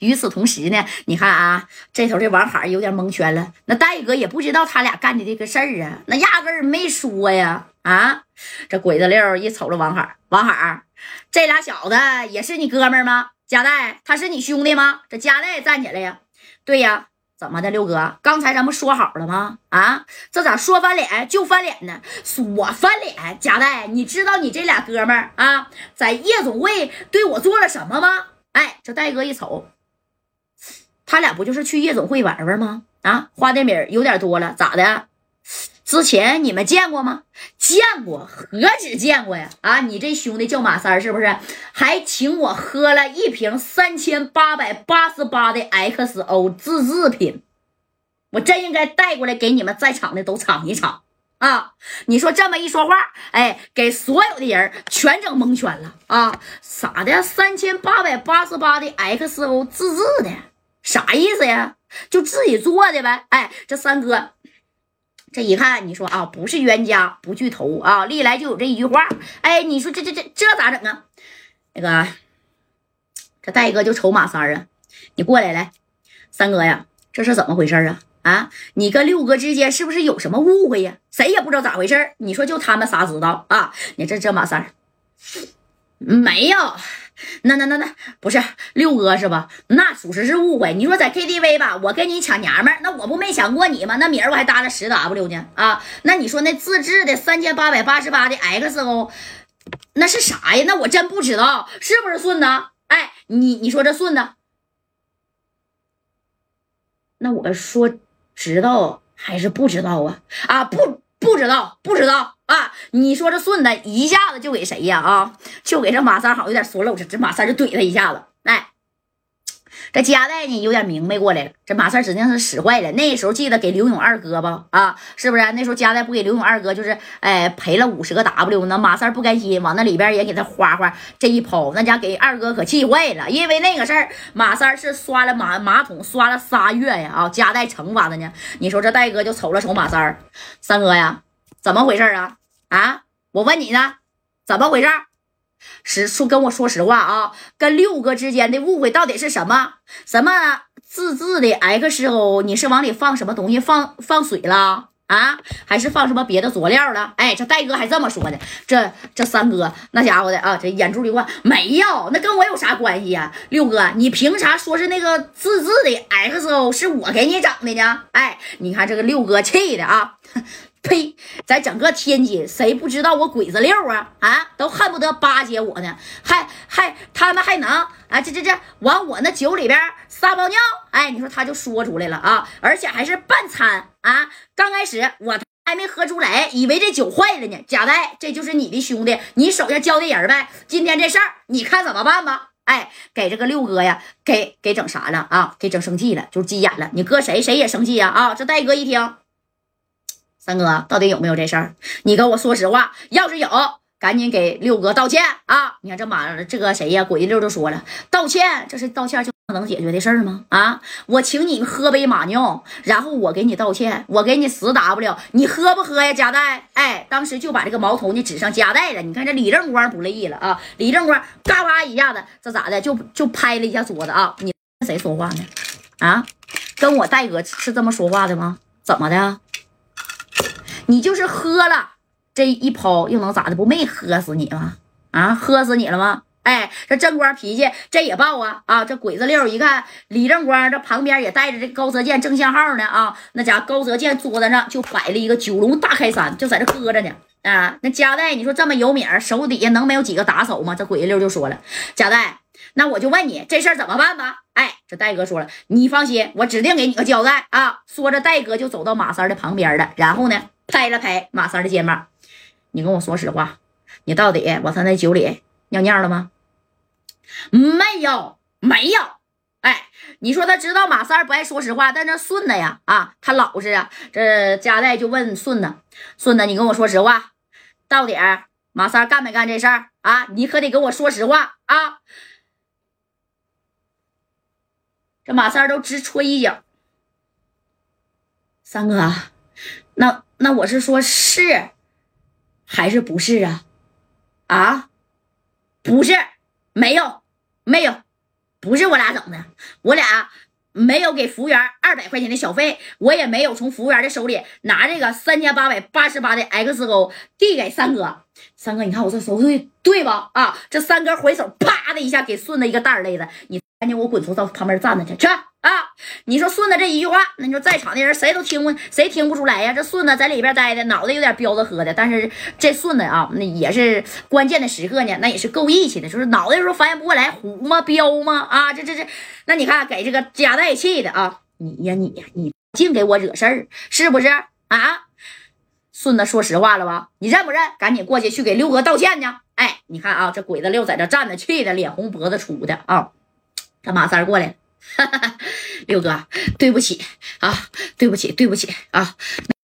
与此同时呢，你看啊，这头这王海有点蒙圈了。那戴哥也不知道他俩干的这个事儿啊，那压根儿没说呀。啊，这鬼子六一瞅着王海，王海，这俩小子也是你哥们儿吗？加代，他是你兄弟吗？这加代站起来呀，对呀。怎么的，六哥？刚才咱不说好了吗？啊，这咋说翻脸就翻脸呢？我翻脸，贾代，你知道你这俩哥们儿啊，在夜总会对我做了什么吗？哎，这戴哥一瞅，他俩不就是去夜总会玩玩吗？啊，花的米有点多了，咋的？之前你们见过吗？见过，何止见过呀！啊，你这兄弟叫马三是不是？还请我喝了一瓶三千八百八十八的 XO 自制品，我真应该带过来给你们在场的都尝一尝啊！你说这么一说话，哎，给所有的人全整蒙圈了啊！啥的？三千八百八十八的 XO 自制的，啥意思呀？就自己做的呗？哎，这三哥。这一看，你说啊，不是冤家不聚头啊，历来就有这一句话。哎，你说这这这这咋整啊？那个，这戴哥就瞅马三啊，你过来来，三哥呀，这是怎么回事啊？啊，你跟六哥之间是不是有什么误会呀？谁也不知道咋回事你说就他们仨知道啊？你这这马三没有。那那那那不是六哥是吧？那属实是误会。你说在 KTV 吧，我跟你抢娘们儿，那我不没抢过你吗？那明儿我还搭了十 W 呢啊！那你说那自制的三千八百八十八的 XO，那是啥呀？那我真不知道，是不是顺子？哎，你你说这顺子，那我说知道还是不知道啊？啊不。不知道，不知道啊！你说这顺子一下子就给谁呀？啊，就给这马三好有点缩了，这这马三就怼他一下子。哎，这夹带呢有点明白过来了，这马三指定是使坏了。那时候记得给刘勇二哥吧？啊，是不是？那时候夹带不给刘勇二哥，就是哎赔了五十个 W 呢。马三不甘心，往那里边也给他花花这一抛，那家给二哥可气坏了。因为那个事儿，马三是刷了马马桶刷了仨月呀！啊，夹带惩罚他呢。你说这戴哥就瞅了瞅马三三哥呀。怎么回事啊？啊，我问你呢，怎么回事？实说跟我说实话啊，跟六哥之间的误会到底是什么？什么自制的 XO？你是往里放什么东西？放放水了？啊，还是放什么别的佐料了？哎，这戴哥还这么说的。这这三哥那家伙的啊，这眼珠里话没有，那跟我有啥关系呀？六哥，你凭啥说是那个自制的 XO 是我给你整的呢？哎，你看这个六哥气的啊！呸！在整个天津，谁不知道我鬼子六啊？啊，都恨不得巴结我呢，还还他们还能啊？这这这往我那酒里边撒泡尿？哎，你说他就说出来了啊，而且还是半餐啊！刚开始我还没喝出来，以为这酒坏了呢。贾代，这就是你的兄弟，你手下交的人呗。今天这事儿，你看怎么办吧？哎，给这个六哥呀，给给整啥了啊？给整生气了，就是急眼了。你搁谁谁也生气呀？啊，这戴哥一听。三哥，到底有没有这事儿？你跟我说实话。要是有，赶紧给六哥道歉啊！你看这马这个谁呀？鬼六就说了，道歉，这是道歉就能解决的事儿吗？啊！我请你喝杯马尿，然后我给你道歉，我给你十 W，你喝不喝呀？夹带，哎，当时就把这个矛头呢指上夹带了。你看这李正光不乐意了啊！李正光嘎巴一下子，这咋的？就就拍了一下桌子啊！你跟谁说话呢？啊？跟我戴哥是这么说话的吗？怎么的？你就是喝了这一泡，又能咋的？不没喝死你吗？啊，喝死你了吗？哎，这正光脾气这也爆啊！啊，这鬼子六一看李正光这旁边也带着这高泽健正向号呢啊，那家高泽健桌子上就摆了一个九龙大开山，就在这搁着呢啊。那加代，你说这么有名，手底下能没有几个打手吗？这鬼子六就说了，加代，那我就问你这事儿怎么办吧？哎，这戴哥说了，你放心，我指定给你个交代啊。说着，戴哥就走到马三的旁边了，然后呢？拍了拍马三的肩膀，你跟我说实话，你到底往他那酒里尿尿了吗？没有，没有。哎，你说他知道马三不爱说实话，但这顺子呀，啊，他老实啊。这加代就问顺子，顺子，你跟我说实话，到底马三干没干这事儿啊？你可得跟我说实话啊。这马三都直戳一脚，三哥，那。那我是说，是还是不是啊？啊，不是，没有，没有，不是我俩整的，我俩没有给服务员二百块钱的小费，我也没有从服务员的手里拿这个三千八百八十八的 X 勾递给三哥。三哥，你看我这手对对吧？啊，这三哥回手啪的一下给顺子一个大耳勒子，你赶紧给我滚出到旁边站着去去啊！你说顺子这一句话，那你说在场的人谁都听不谁听不出来呀？这顺子在里边待的脑袋有点彪子喝的，但是这顺子啊，那也是关键的时刻呢，那也是够义气的，就是脑袋时候反应不过来，虎吗？彪吗？啊，这这这，那你看给这个夹带气的啊，你呀你呀你净给我惹事儿是不是啊？顺子说实话了吧？你认不认？赶紧过去去给六哥道歉去！哎，你看啊，这鬼子六在这站着，气的脸红脖子粗的啊！这马三过来，六哥，对不起啊，对不起，对不起啊！